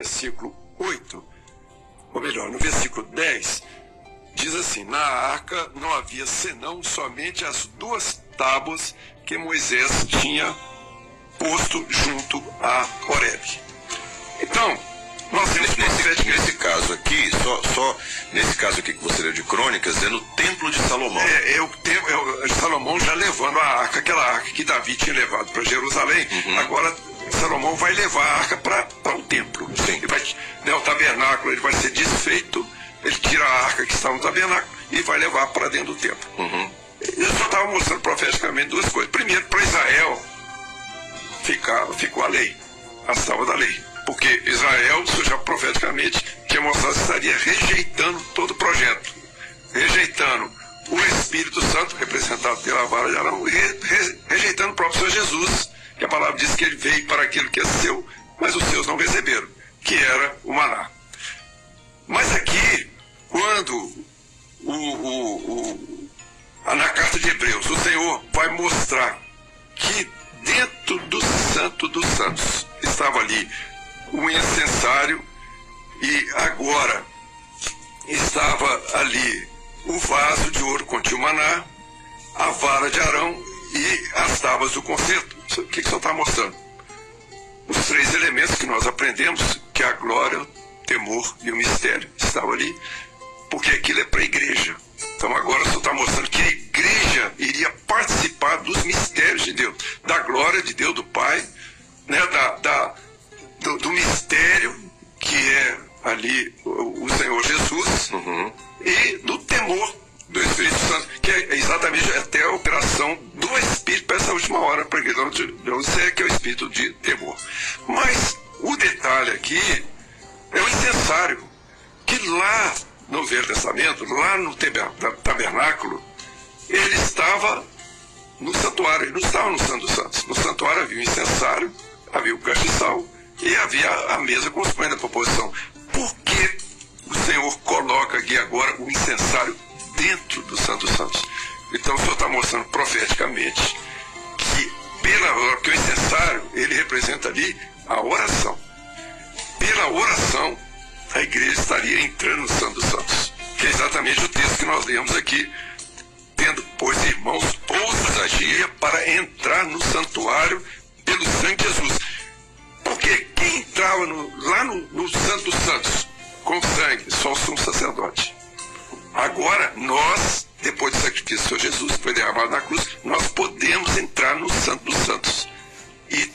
versículo 8, ou melhor, no versículo 10, diz assim: Na arca não havia senão somente as duas tábuas que Moisés tinha posto junto a Horeb. Então, nós temos nesse, nesse caso aqui, só, só nesse caso aqui que você leu de crônicas, é no templo de Salomão. É, é, o, é o Salomão já levando a arca, aquela arca que Davi tinha levado para Jerusalém, uhum. agora Salomão vai levar a arca para o um templo. Sim. Vai, né, o tabernáculo ele vai ser desfeito, ele tira a arca que está no tabernáculo e vai levar para dentro do templo. Uhum. Eu só estava mostrando profeticamente duas coisas. Primeiro, para Israel ficar, ficou a lei, a salva da lei. Porque Israel, isso já profeticamente, tinha mostrado que estaria rejeitando todo o projeto. Rejeitando o Espírito Santo, representado pela vara de Arão, e re, re, rejeitando o próprio Senhor Jesus que a palavra diz que ele veio para aquilo que é seu, mas os seus não receberam, que era o maná. Mas aqui, quando o, o, o, na carta de Hebreus, o Senhor vai mostrar que dentro do Santo dos Santos estava ali o incensário e agora estava ali o vaso de ouro continha o maná, a vara de Arão e as tábuas do concerto. O que, que o senhor está mostrando? Os três elementos que nós aprendemos, que a glória, o temor e o mistério, estavam ali, porque aquilo é para a igreja. Então agora o senhor está mostrando que a igreja iria participar dos mistérios de Deus, da glória de Deus, do Pai, né, da, da do, do, mistério que é ali o, o Senhor Jesus uhum. e do temor do Espírito Santo, que é exatamente até a operação do Espírito para essa última hora, para que não sei que é o Espírito de temor. Mas o detalhe aqui é o incensário, que lá no Velho Testamento, lá no tabernáculo, ele estava no santuário, ele não estava no Santo dos Santos. No santuário havia o incensário, havia o castiçal e havia a mesa com os pães da proposição. Por que o Senhor coloca aqui agora o incensário dentro do Santo Santos. Então o Senhor está mostrando profeticamente que pela que o incensário ele representa ali a oração. Pela oração a igreja estaria entrando no Santo Santos, que é exatamente o texto que nós lemos aqui, tendo pois irmãos ousadia para entrar no santuário pelo sangue de Jesus. Porque quem entrava no, lá no, no Santo Santos com sangue? Só o sumo sacerdote. Agora, nós, depois do sacrifício do Senhor Jesus, que foi derramado na cruz, nós podemos entrar no Santo dos Santos. E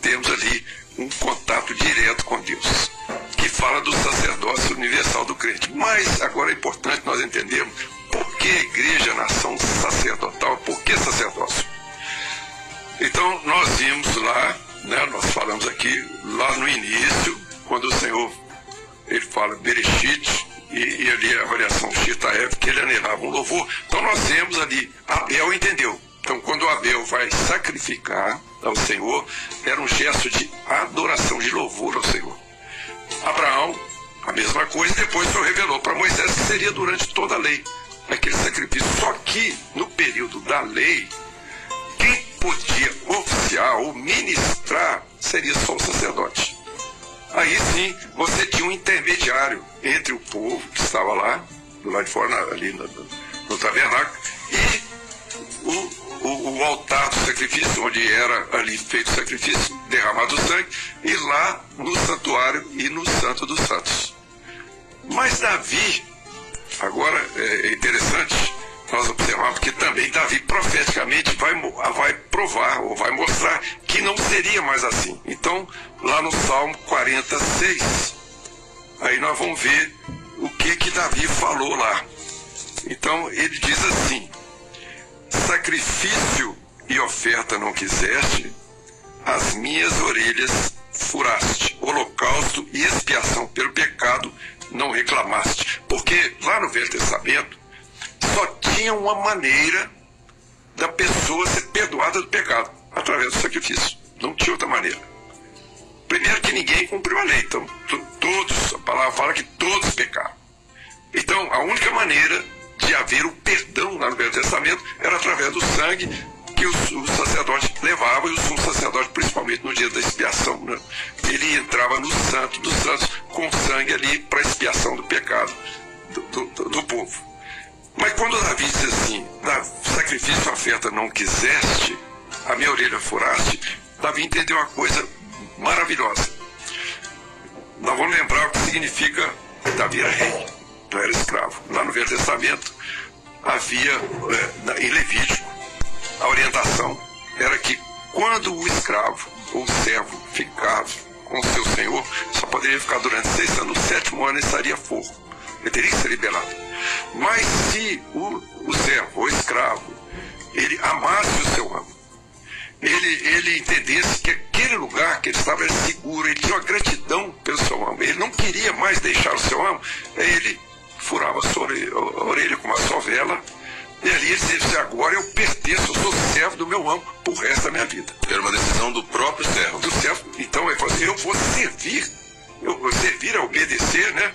temos ali um contato direto com Deus, que fala do sacerdócio universal do crente. Mas agora é importante nós entendermos por que a igreja, a nação sacerdotal, por que sacerdócio? Então, nós vimos lá, né, nós falamos aqui, lá no início, quando o Senhor ele fala Bereshit, e, e ali a avaliação F, que ele anelava um louvor. Então nós vemos ali, Abel entendeu. Então quando Abel vai sacrificar ao Senhor, era um gesto de adoração, de louvor ao Senhor. Abraão, a mesma coisa, depois o Senhor revelou para Moisés que seria durante toda a lei aquele sacrifício. Só que no período da lei, quem podia oficiar ou ministrar seria só o sacerdote aí sim você tinha um intermediário entre o povo que estava lá, do lado de fora, ali no, no tabernáculo, e o, o, o, altar do sacrifício, onde era ali feito o sacrifício, derramado o sangue, e lá no santuário e no Santo dos Santos. Mas Davi, agora é interessante, nós observamos que também Davi profeticamente vai, vai provar ou vai mostrar que não seria mais assim. Então, lá no Salmo 46, aí nós vamos ver o que que Davi falou lá. Então, ele diz assim: Sacrifício e oferta não quiseste, as minhas orelhas furaste, holocausto e expiação pelo pecado não reclamaste. Porque lá no Velho Testamento, só tinha uma maneira da pessoa ser perdoada do pecado, através do sacrifício. Não tinha outra maneira. Primeiro que ninguém cumpriu a lei, então todos, a palavra fala que todos pecaram. Então a única maneira de haver o perdão lá no Velho Testamento era através do sangue que o, sacerdote levava, e o sumo sacerdote, principalmente no dia da expiação, né? ele entrava no santo dos santos vida. Era uma decisão do próprio servo. Do servo. Então ele falou assim, eu vou servir, eu vou servir a obedecer, né?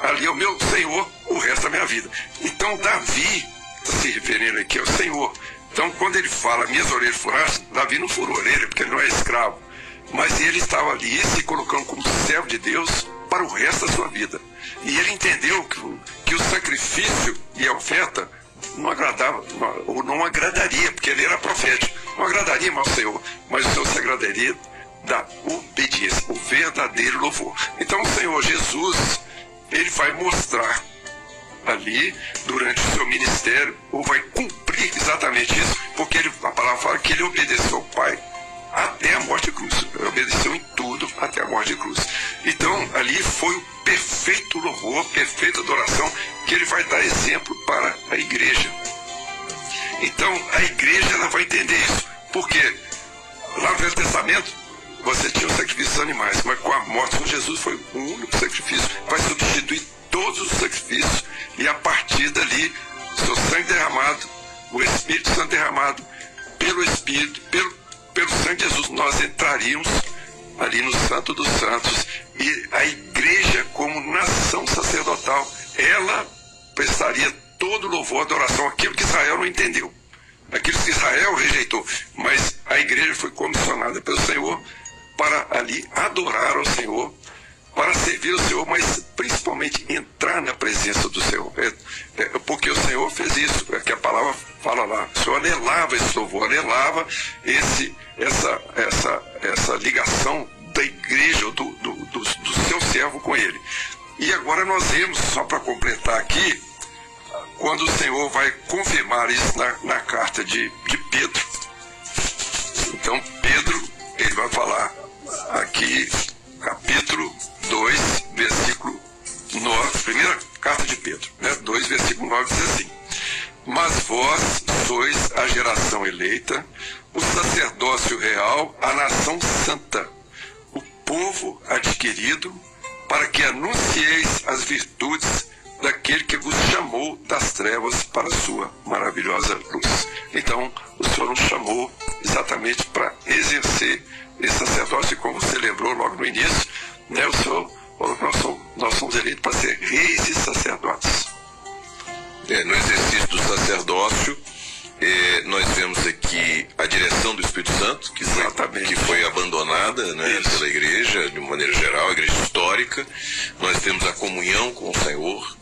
Ali ao meu Senhor o resto da minha vida. Então Davi, está se referindo aqui ao Senhor, então, quando ele fala minhas orelhas furadas, Davi não furou orelha porque ele não é escravo. Mas ele estava ali se colocando como servo de Deus para o resto da sua vida. E ele entendeu que, que o sacrifício e a oferta não agradava, ou não agradaria, porque ele era profético, não agradaria ao Senhor, mas o Senhor se agradaria da obediência, o verdadeiro louvor. Então o Senhor Jesus, ele vai mostrar ali durante o seu ministério, ou vai cumprir exatamente isso, porque ele, a palavra fala que ele obedeceu ao Pai até a morte de cruz. Ele obedeceu em tudo até a morte de cruz. Então, ali foi o perfeito louvor, perfeita adoração, que ele vai dar exemplo para a igreja. Então, a igreja ela vai entender isso, porque lá no Velho Testamento você tinha os sacrifícios animais, mas com a morte de Jesus foi o único sacrifício, vai substituir todos os sacrifícios e a partir dali, seu sangue derramado, o Espírito Santo derramado, pelo Espírito, pelo, pelo sangue de Jesus, nós entraríamos ali no Santo dos Santos. E a igreja, como nação sacerdotal, ela prestaria todo louvor, adoração, aquilo que Israel não entendeu, aquilo que Israel rejeitou, mas a igreja foi comissionada pelo Senhor para ali adorar ao Senhor para servir o Senhor, mas principalmente entrar na presença do Senhor. É, é, porque o Senhor fez isso, é que a palavra fala lá. O Senhor anelava esse louvor, anelava esse, essa, essa, essa ligação da igreja, do, do, do, do seu servo com ele. E agora nós vemos, só para completar aqui, quando o Senhor vai confirmar isso na, na carta de, de Pedro. 2, versículo 9 diz assim: Mas vós sois a geração eleita, o sacerdócio real, a nação santa, o povo adquirido, para que anuncieis as virtudes daquele que vos chamou das trevas para a sua maravilhosa luz. Então, o Senhor nos chamou exatamente para exercer esse sacerdócio, como você lembrou logo no início, né, o Senhor nós somos, nós somos eleitos para ser reis e sacerdotes. É, no exercício do sacerdócio, é, nós vemos aqui a direção do Espírito Santo, que foi, que foi abandonada né, pela igreja, de maneira geral, a igreja histórica. Nós temos a comunhão com o Senhor.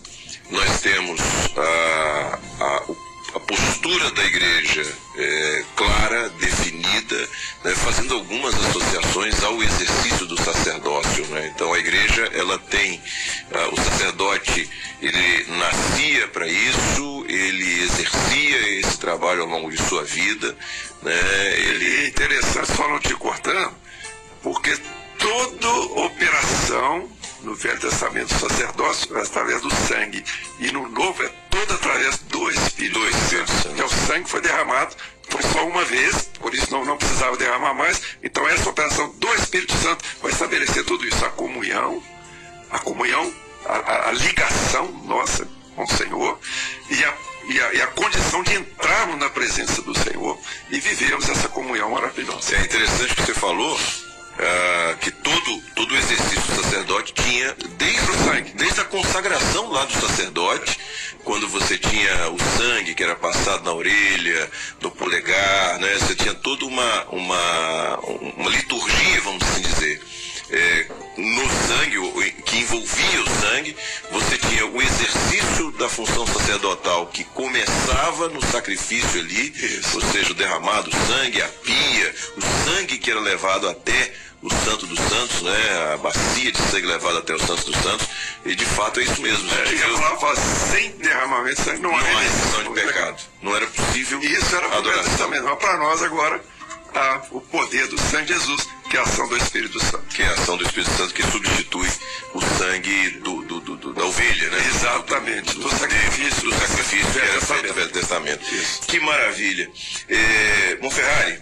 Nós temos a, a, a postura da igreja ao longo de sua vida. Né? Ele no polegar, né? Você tinha toda uma, uma, uma liturgia, vamos assim dizer. É, no sangue, que envolvia o sangue, você tinha o exercício da função sacerdotal que começava no sacrifício ali, ou seja, o derramado sangue, a pia, o sangue que era levado até o Santo dos Santos, né? A bacia de sangue levada até o Santo dos Santos. E de fato é isso mesmo. É, Jesus... falava sem derramamento de sangue não, não há remissão de pecado. Não era possível. E isso era adoração. Mas para nós agora, a, o poder do sangue de Jesus, que é a ação do Espírito Santo. Que é a ação do Espírito Santo que substitui o sangue do, do, do, da ovelha, né? Exatamente, do, sacrifício. Do sacrifício que era feito no Velho Testamento. Isso. Que maravilha. É, Monferrari,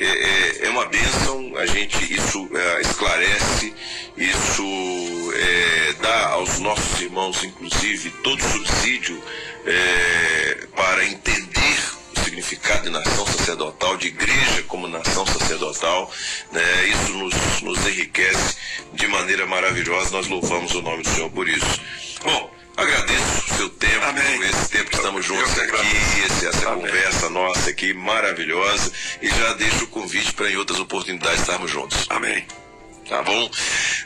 é, é, é uma bênção, a gente, isso é, esclarece, isso é, dá aos nossos irmãos, inclusive, todo subsídio é, para entender o significado de nação sacerdotal, de igreja como nação sacerdotal. Né? Isso nos, nos enriquece de maneira maravilhosa, nós louvamos o nome do Senhor por isso. Bom, Agradeço seu tempo, Amém. esse tempo que estamos juntos aqui, esse, essa Amém. conversa nossa aqui maravilhosa. E já deixo o convite para em outras oportunidades estarmos juntos. Amém. Tá bom?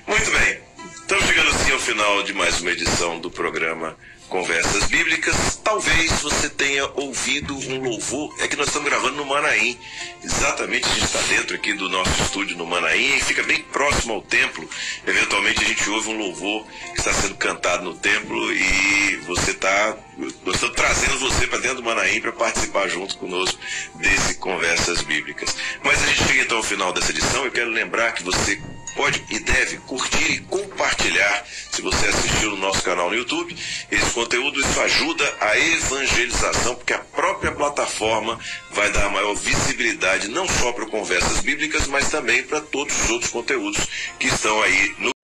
Muito bem. Estamos chegando assim ao final de mais uma edição do programa Conversas Bíblicas. Talvez você tenha ouvido um louvor. É que nós estamos gravando no Manaim. Exatamente, a gente está dentro aqui do nosso estúdio no Manaim e fica bem próximo ao templo. Eventualmente a gente ouve um louvor que está sendo cantado no templo e você está. Nós estamos trazendo você para dentro do Manaim para participar junto conosco desse Conversas Bíblicas. Mas a gente chega então ao final dessa edição. Eu quero lembrar que você pode e deve curtir e compartilhar se você assistiu no nosso canal no YouTube. Esse conteúdo isso ajuda a evangelização, porque a própria plataforma vai dar maior visibilidade não só para conversas bíblicas, mas também para todos os outros conteúdos que estão aí no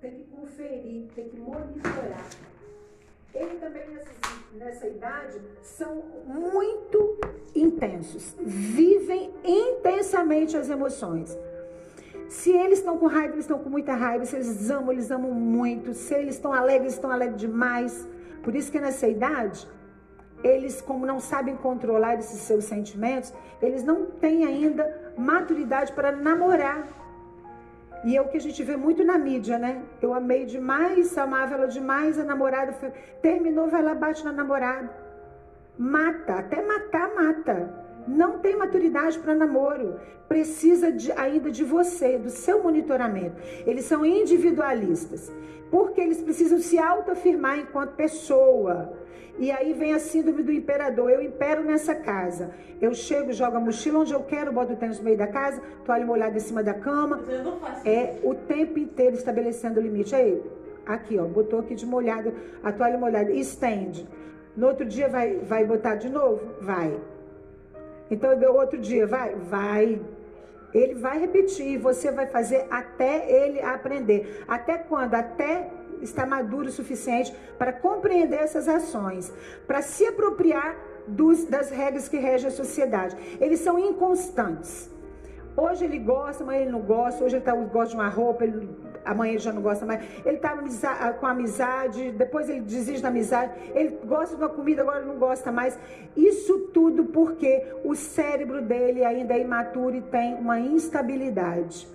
tem que conferir, tem que monitorar. Ele também nessa idade são muito intensos, vivem intensamente as emoções. Se eles estão com raiva, eles estão com muita raiva. Se eles amam, eles amam muito. Se eles estão alegres, estão alegres demais. Por isso que nessa idade, eles, como não sabem controlar esses seus sentimentos, eles não têm ainda maturidade para namorar. E é o que a gente vê muito na mídia, né? Eu amei demais, amava ela demais, a namorada foi... terminou, vai lá, bate na namorada. Mata, até matar, mata. Não tem maturidade para namoro. Precisa de, ainda de você, do seu monitoramento. Eles são individualistas. Porque eles precisam se autoafirmar enquanto pessoa. E aí vem a síndrome do imperador. Eu impero nessa casa. Eu chego, jogo a mochila onde eu quero, boto o tênis no meio da casa, toalha molhada em cima da cama. É o tempo inteiro estabelecendo o limite. Aí, aqui, ó, botou aqui de molhado, a toalha molhada, estende. No outro dia vai, vai botar de novo? Vai. Então, outro dia, vai? Vai. Ele vai repetir, você vai fazer até ele aprender. Até quando? Até está maduro o suficiente para compreender essas ações, para se apropriar dos, das regras que regem a sociedade. Eles são inconstantes. Hoje ele gosta, amanhã ele não gosta. Hoje ele tá, gosta de uma roupa, ele, amanhã ele já não gosta mais. Ele está com amizade, depois ele desiste da amizade. Ele gosta de uma comida, agora não gosta mais. Isso tudo porque o cérebro dele ainda é imaturo e tem uma instabilidade.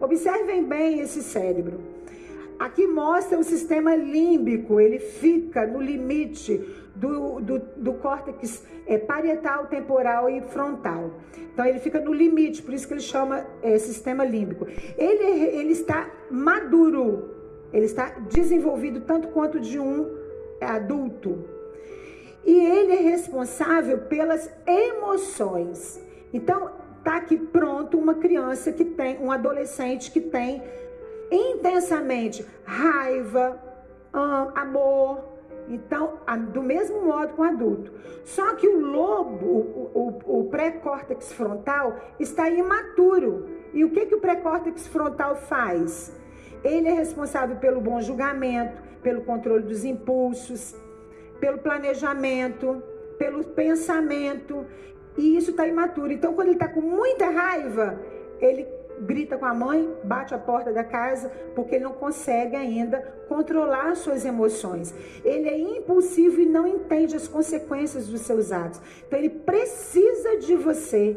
Observem bem esse cérebro. Aqui mostra o sistema límbico, ele fica no limite do, do, do córtex é, parietal, temporal e frontal. Então ele fica no limite, por isso que ele chama é, sistema límbico. Ele, ele está maduro, ele está desenvolvido tanto quanto de um adulto. E ele é responsável pelas emoções. Então, tá aqui pronto uma criança que tem, um adolescente que tem intensamente raiva, amor. Então, do mesmo modo com o adulto. Só que o lobo, o, o, o pré-córtex frontal, está imaturo. E o que, que o pré-córtex frontal faz? Ele é responsável pelo bom julgamento, pelo controle dos impulsos, pelo planejamento, pelo pensamento. E isso está imaturo. Então, quando ele está com muita raiva, ele grita com a mãe, bate a porta da casa, porque ele não consegue ainda controlar suas emoções. Ele é impulsivo e não entende as consequências dos seus atos. Então ele precisa de você.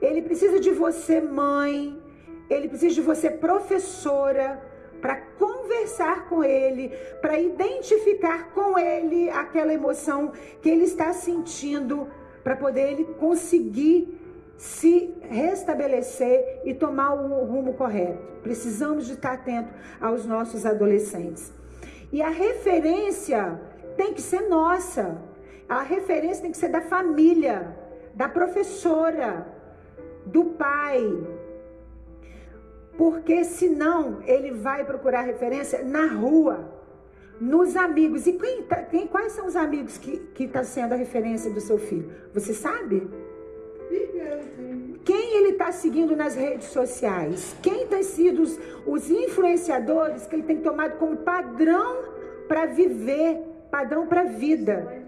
Ele precisa de você, mãe. Ele precisa de você, professora, para conversar com ele, para identificar com ele aquela emoção que ele está sentindo, para poder ele conseguir se restabelecer e tomar o rumo correto. Precisamos de estar atento aos nossos adolescentes. E a referência tem que ser nossa. A referência tem que ser da família, da professora, do pai. Porque senão ele vai procurar referência na rua, nos amigos. E quem, tá, quem quais são os amigos que estão tá sendo a referência do seu filho? Você sabe? Quem ele está seguindo nas redes sociais? Quem tem sido os, os influenciadores que ele tem tomado como padrão para viver, padrão para vida?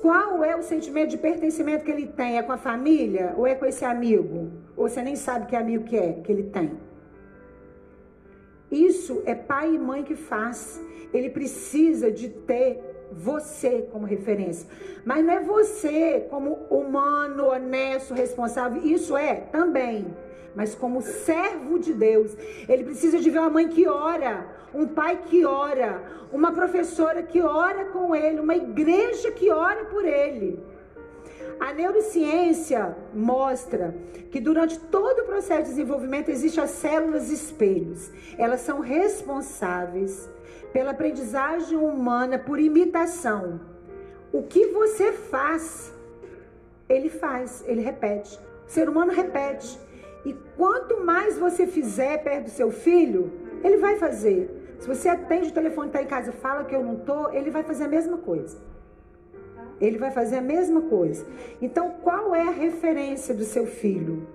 Qual é o sentimento de pertencimento que ele tem? É com a família ou é com esse amigo? Ou você nem sabe que amigo que é que ele tem? Isso é pai e mãe que faz. Ele precisa de ter você como referência. Mas não é você como humano, honesto, responsável. Isso é também. Mas como servo de Deus. Ele precisa de ver uma mãe que ora, um pai que ora, uma professora que ora com ele, uma igreja que ora por ele. A neurociência mostra que durante todo o processo de desenvolvimento existem as células espelhos. Elas são responsáveis pela aprendizagem humana por imitação. O que você faz, ele faz, ele repete. O ser humano repete. E quanto mais você fizer perto do seu filho, ele vai fazer. Se você atende o telefone, está em casa e fala que eu não estou, ele vai fazer a mesma coisa. Ele vai fazer a mesma coisa. Então, qual é a referência do seu filho?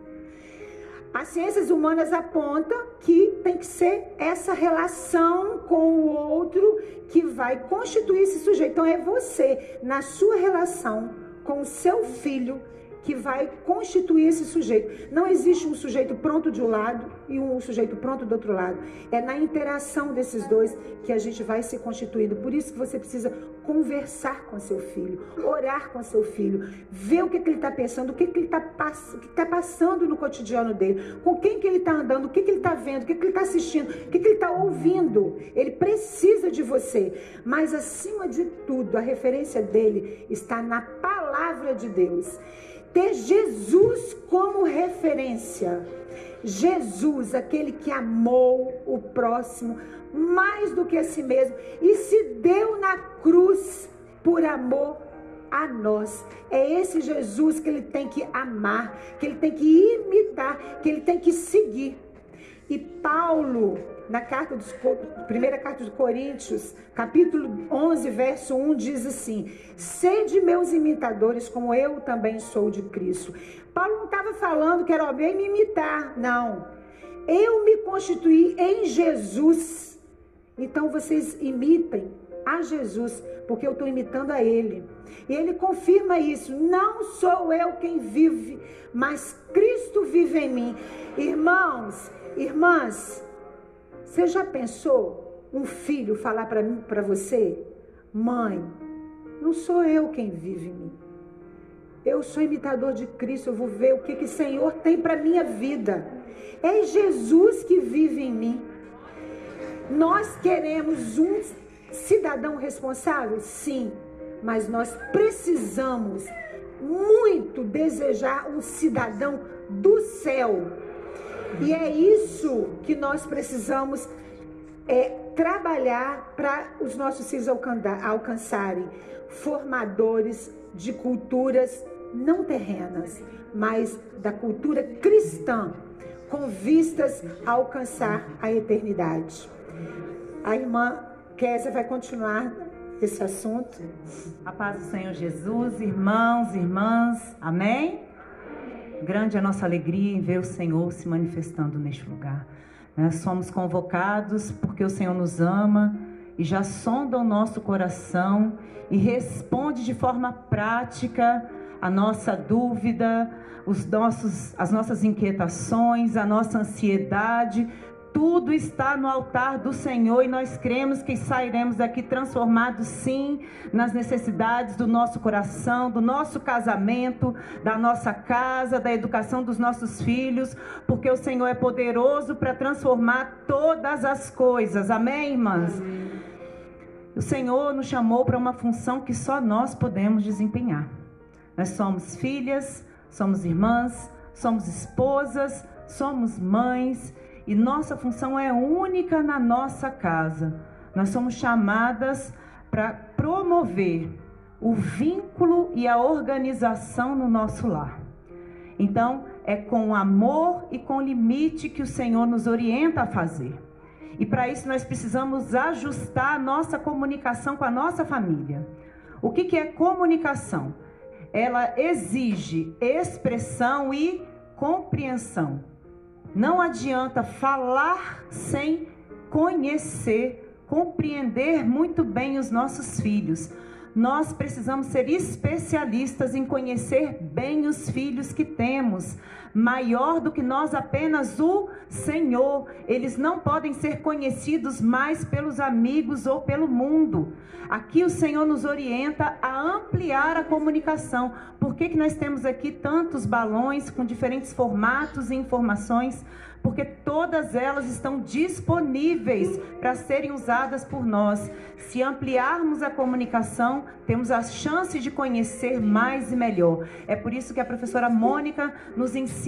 As ciências humanas apontam que tem que ser essa relação com o outro que vai constituir esse sujeito. Então é você, na sua relação com o seu filho, que vai constituir esse sujeito. Não existe um sujeito pronto de um lado e um sujeito pronto do outro lado. É na interação desses dois que a gente vai se constituindo. Por isso que você precisa conversar com seu filho, orar com seu filho, ver o que, que ele está pensando, o que, que ele está pass tá passando no cotidiano dele, com quem que ele está andando, o que, que ele está vendo, o que, que ele está assistindo, o que, que ele está ouvindo. Ele precisa de você. Mas acima de tudo, a referência dele está na palavra de Deus ter Jesus como referência. Jesus, aquele que amou o próximo mais do que a si mesmo e se deu na cruz por amor a nós. É esse Jesus que ele tem que amar, que ele tem que imitar, que ele tem que seguir. E Paulo, na carta dos, primeira carta de Coríntios, capítulo 11, verso 1, diz assim: Sede meus imitadores, como eu também sou de Cristo. Paulo não estava falando que era alguém me imitar, não. Eu me constituí em Jesus. Então vocês imitem a Jesus, porque eu estou imitando a Ele. E Ele confirma isso. Não sou eu quem vive, mas Cristo vive em mim. Irmãos, irmãs, você já pensou um filho falar para mim, para você, mãe, não sou eu quem vive em mim. Eu sou imitador de Cristo, eu vou ver o que que o Senhor tem para minha vida. É Jesus que vive em mim. Nós queremos um cidadão responsável? Sim, mas nós precisamos muito desejar um cidadão do céu e é isso que nós precisamos é, trabalhar para os nossos filhos alcançarem formadores de culturas não terrenas, mas da cultura cristã, com vistas a alcançar a eternidade. A irmã Késia vai continuar esse assunto. A paz do Senhor Jesus, irmãos, irmãs, amém? Grande é a nossa alegria em ver o Senhor se manifestando neste lugar. Somos convocados porque o Senhor nos ama e já sonda o nosso coração e responde de forma prática a nossa dúvida, os nossos, as nossas inquietações, a nossa ansiedade, tudo está no altar do Senhor e nós cremos que sairemos daqui transformados, sim, nas necessidades do nosso coração, do nosso casamento, da nossa casa, da educação dos nossos filhos, porque o Senhor é poderoso para transformar todas as coisas. Amém, irmãs? O Senhor nos chamou para uma função que só nós podemos desempenhar. Nós somos filhas, somos irmãs, somos esposas, somos mães e nossa função é única na nossa casa. Nós somos chamadas para promover o vínculo e a organização no nosso lar. Então, é com amor e com limite que o Senhor nos orienta a fazer. E para isso nós precisamos ajustar a nossa comunicação com a nossa família. O que, que é comunicação? Ela exige expressão e compreensão. Não adianta falar sem conhecer, compreender muito bem os nossos filhos. Nós precisamos ser especialistas em conhecer bem os filhos que temos, maior do que nós apenas o Senhor. Eles não podem ser conhecidos mais pelos amigos ou pelo mundo. Aqui o Senhor nos orienta a ampliar a comunicação. Por que, que nós temos aqui tantos balões com diferentes formatos e informações? porque todas elas estão disponíveis para serem usadas por nós. Se ampliarmos a comunicação, temos a chance de conhecer mais e melhor. É por isso que a professora Mônica nos ensina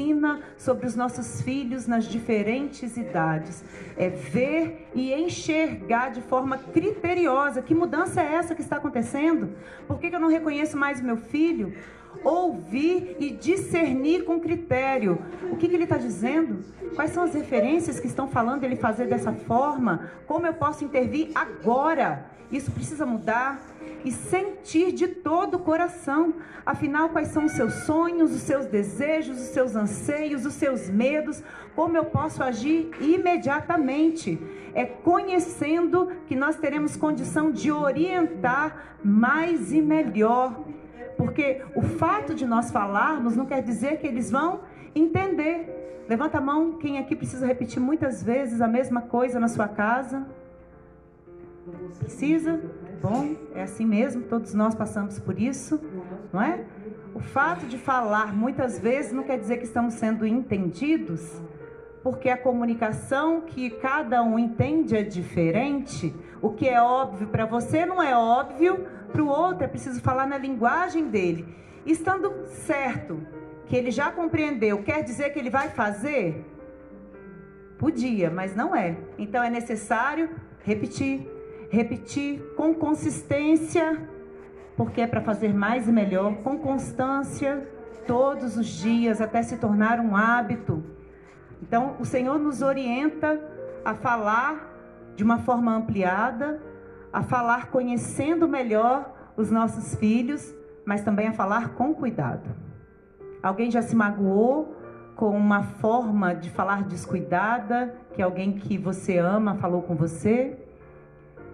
sobre os nossos filhos nas diferentes idades. É ver e enxergar de forma criteriosa. Que mudança é essa que está acontecendo? Por que eu não reconheço mais o meu filho? ouvir e discernir com critério. O que, que ele está dizendo? Quais são as referências que estão falando ele fazer dessa forma? Como eu posso intervir agora? Isso precisa mudar e sentir de todo o coração. Afinal, quais são os seus sonhos, os seus desejos, os seus anseios, os seus medos? Como eu posso agir imediatamente? É conhecendo que nós teremos condição de orientar mais e melhor porque o fato de nós falarmos não quer dizer que eles vão entender. Levanta a mão quem aqui precisa repetir muitas vezes a mesma coisa na sua casa. Precisa? Bom, é assim mesmo, todos nós passamos por isso, não é? O fato de falar muitas vezes não quer dizer que estamos sendo entendidos, porque a comunicação que cada um entende é diferente. O que é óbvio para você não é óbvio para o outro, é preciso falar na linguagem dele. Estando certo que ele já compreendeu, quer dizer que ele vai fazer? Podia, mas não é. Então é necessário repetir, repetir com consistência, porque é para fazer mais e melhor, com constância, todos os dias, até se tornar um hábito. Então, o Senhor nos orienta a falar de uma forma ampliada, a falar conhecendo melhor os nossos filhos, mas também a falar com cuidado. Alguém já se magoou com uma forma de falar descuidada, que alguém que você ama falou com você?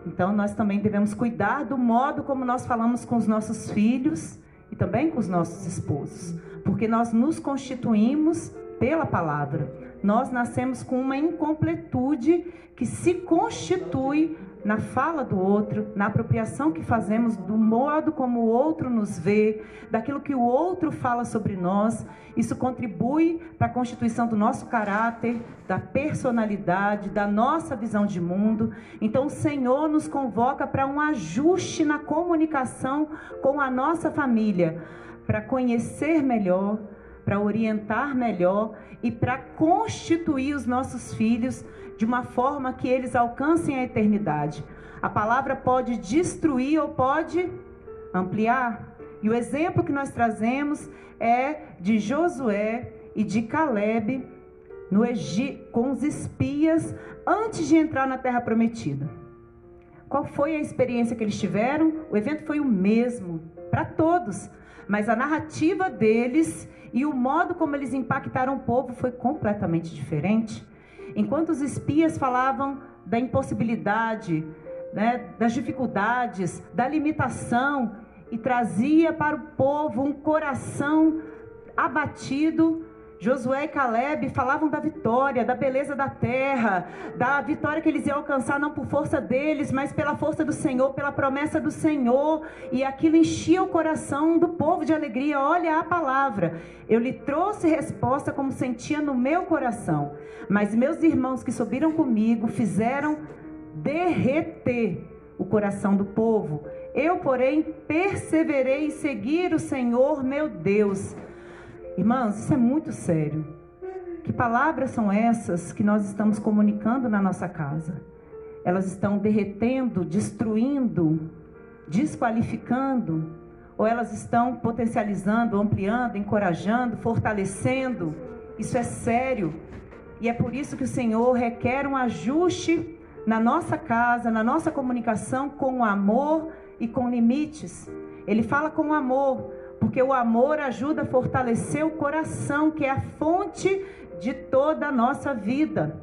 Então nós também devemos cuidar do modo como nós falamos com os nossos filhos e também com os nossos esposos, porque nós nos constituímos pela palavra. Nós nascemos com uma incompletude que se constitui na fala do outro, na apropriação que fazemos do modo como o outro nos vê, daquilo que o outro fala sobre nós. Isso contribui para a constituição do nosso caráter, da personalidade, da nossa visão de mundo. Então, o Senhor nos convoca para um ajuste na comunicação com a nossa família, para conhecer melhor, para orientar melhor e para constituir os nossos filhos de uma forma que eles alcancem a eternidade. A palavra pode destruir ou pode ampliar. E o exemplo que nós trazemos é de Josué e de Caleb no Egito, com os espias antes de entrar na terra prometida. Qual foi a experiência que eles tiveram? O evento foi o mesmo para todos, mas a narrativa deles e o modo como eles impactaram o povo foi completamente diferente. Enquanto os espias falavam da impossibilidade, né, das dificuldades, da limitação, e trazia para o povo um coração abatido Josué e Caleb falavam da vitória, da beleza da terra, da vitória que eles iam alcançar não por força deles, mas pela força do Senhor, pela promessa do Senhor, e aquilo enchia o coração do povo de alegria. Olha a palavra. Eu lhe trouxe resposta como sentia no meu coração, mas meus irmãos que subiram comigo fizeram derreter o coração do povo. Eu, porém, perseverei em seguir o Senhor, meu Deus Irmãos, isso é muito sério. Que palavras são essas que nós estamos comunicando na nossa casa? Elas estão derretendo, destruindo, desqualificando, ou elas estão potencializando, ampliando, encorajando, fortalecendo? Isso é sério. E é por isso que o Senhor requer um ajuste na nossa casa, na nossa comunicação com amor e com limites. Ele fala com amor, porque o amor ajuda a fortalecer o coração, que é a fonte de toda a nossa vida.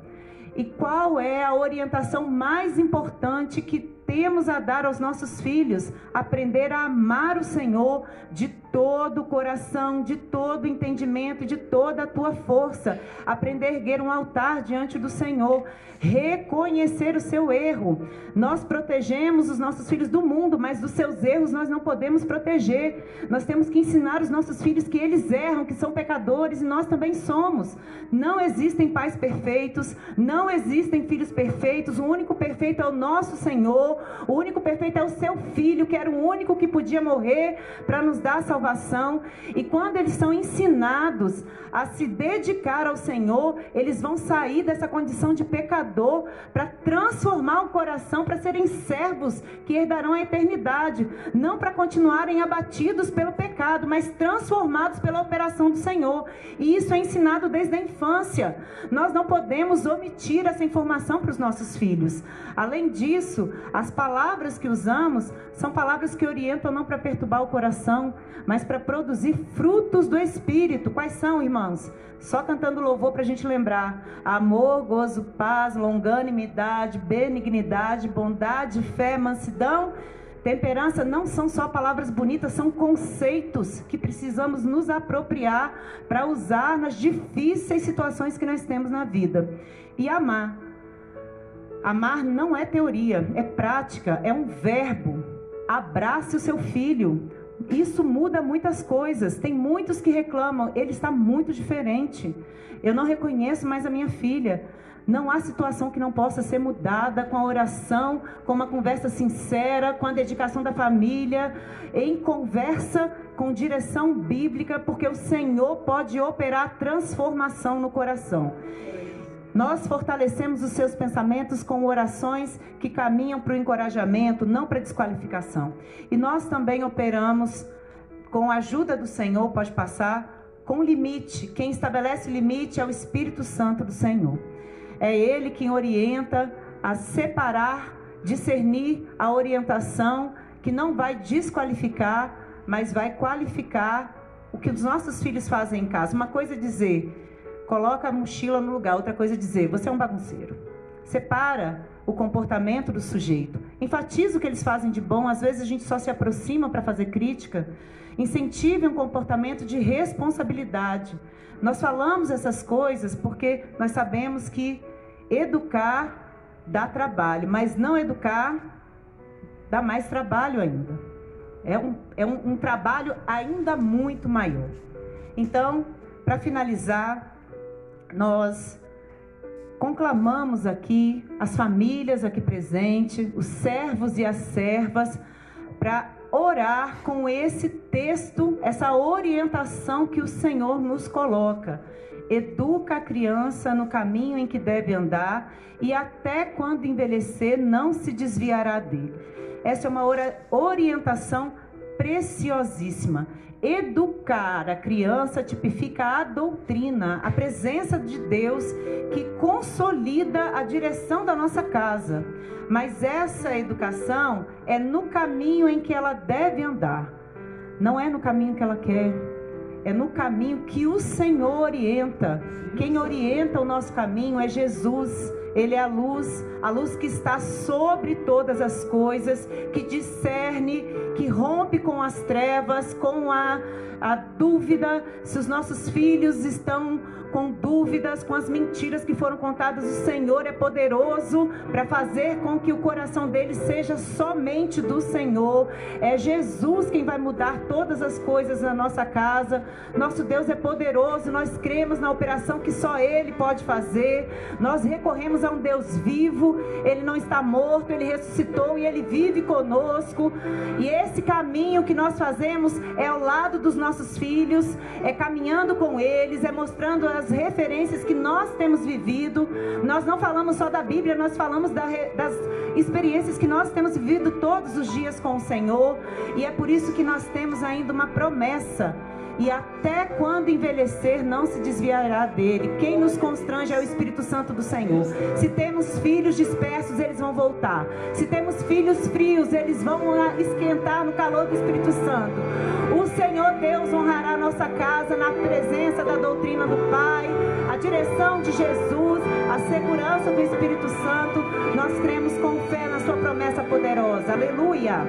E qual é a orientação mais importante que temos a dar aos nossos filhos? Aprender a amar o Senhor de todo o coração, de todo o entendimento, de toda a tua força. Aprender a erguer um altar diante do Senhor. Reconhecer o seu erro. Nós protegemos os nossos filhos do mundo, mas dos seus erros nós não podemos proteger. Nós temos que ensinar os nossos filhos que eles erram, que são pecadores e nós também somos. Não existem pais perfeitos, não existem filhos perfeitos. O único perfeito é o nosso Senhor. O único perfeito é o seu filho, que era o único que podia morrer para nos dar salvação salvação. E quando eles são ensinados a se dedicar ao Senhor, eles vão sair dessa condição de pecador para transformar o coração para serem servos que herdarão a eternidade, não para continuarem abatidos pelo pecado, mas transformados pela operação do Senhor. E isso é ensinado desde a infância. Nós não podemos omitir essa informação para os nossos filhos. Além disso, as palavras que usamos são palavras que orientam não para perturbar o coração, mas para produzir frutos do Espírito. Quais são, irmãos? Só cantando louvor para a gente lembrar: amor, gozo, paz, longanimidade, benignidade, bondade, fé, mansidão. Temperança não são só palavras bonitas, são conceitos que precisamos nos apropriar para usar nas difíceis situações que nós temos na vida. E amar. Amar não é teoria, é prática, é um verbo. Abrace o seu filho. Isso muda muitas coisas. Tem muitos que reclamam, ele está muito diferente. Eu não reconheço mais a minha filha. Não há situação que não possa ser mudada com a oração, com uma conversa sincera, com a dedicação da família, em conversa com direção bíblica, porque o Senhor pode operar transformação no coração. Nós fortalecemos os seus pensamentos com orações que caminham para o encorajamento, não para a desqualificação. E nós também operamos com a ajuda do Senhor, pode passar, com limite. Quem estabelece limite é o Espírito Santo do Senhor. É Ele quem orienta a separar, discernir a orientação que não vai desqualificar, mas vai qualificar o que os nossos filhos fazem em casa. Uma coisa é dizer, coloca a mochila no lugar. Outra coisa é dizer, você é um bagunceiro. Separa o comportamento do sujeito. Enfatiza o que eles fazem de bom. Às vezes a gente só se aproxima para fazer crítica. Incentive um comportamento de responsabilidade. Nós falamos essas coisas porque nós sabemos que educar dá trabalho, mas não educar dá mais trabalho ainda. É um, é um, um trabalho ainda muito maior. Então, para finalizar, nós conclamamos aqui as famílias aqui presentes, os servos e as servas, para orar com esse texto, essa orientação que o Senhor nos coloca. Educa a criança no caminho em que deve andar e até quando envelhecer não se desviará dele. Essa é uma orientação preciosíssima. Educar a criança tipifica a doutrina, a presença de Deus que consolida a direção da nossa casa. Mas essa educação é no caminho em que ela deve andar, não é no caminho que ela quer. É no caminho que o Senhor orienta. Quem orienta o nosso caminho é Jesus. Ele é a luz, a luz que está sobre todas as coisas, que discerne, que rompe com as trevas, com a, a dúvida. Se os nossos filhos estão com dúvidas, com as mentiras que foram contadas, o Senhor é poderoso para fazer com que o coração deles seja somente do Senhor. É Jesus quem vai mudar todas as coisas na nossa casa. Nosso Deus é poderoso, nós cremos na operação que só Ele pode fazer. Nós recorremos a um Deus vivo, Ele não está morto, Ele ressuscitou e Ele vive conosco. E esse caminho que nós fazemos é ao lado dos nossos filhos, é caminhando com eles, é mostrando a das referências que nós temos vivido. Nós não falamos só da Bíblia, nós falamos da, das experiências que nós temos vivido todos os dias com o Senhor. E é por isso que nós temos ainda uma promessa e até quando envelhecer não se desviará dele. Quem nos constrange é o Espírito Santo do Senhor. Se temos filhos dispersos, eles vão voltar. Se temos filhos frios, eles vão esquentar no calor do Espírito Santo. O Senhor Deus honrará nossa casa na presença da doutrina do Pai, a direção de Jesus, a segurança do Espírito Santo. Nós cremos com fé na sua promessa poderosa. Aleluia.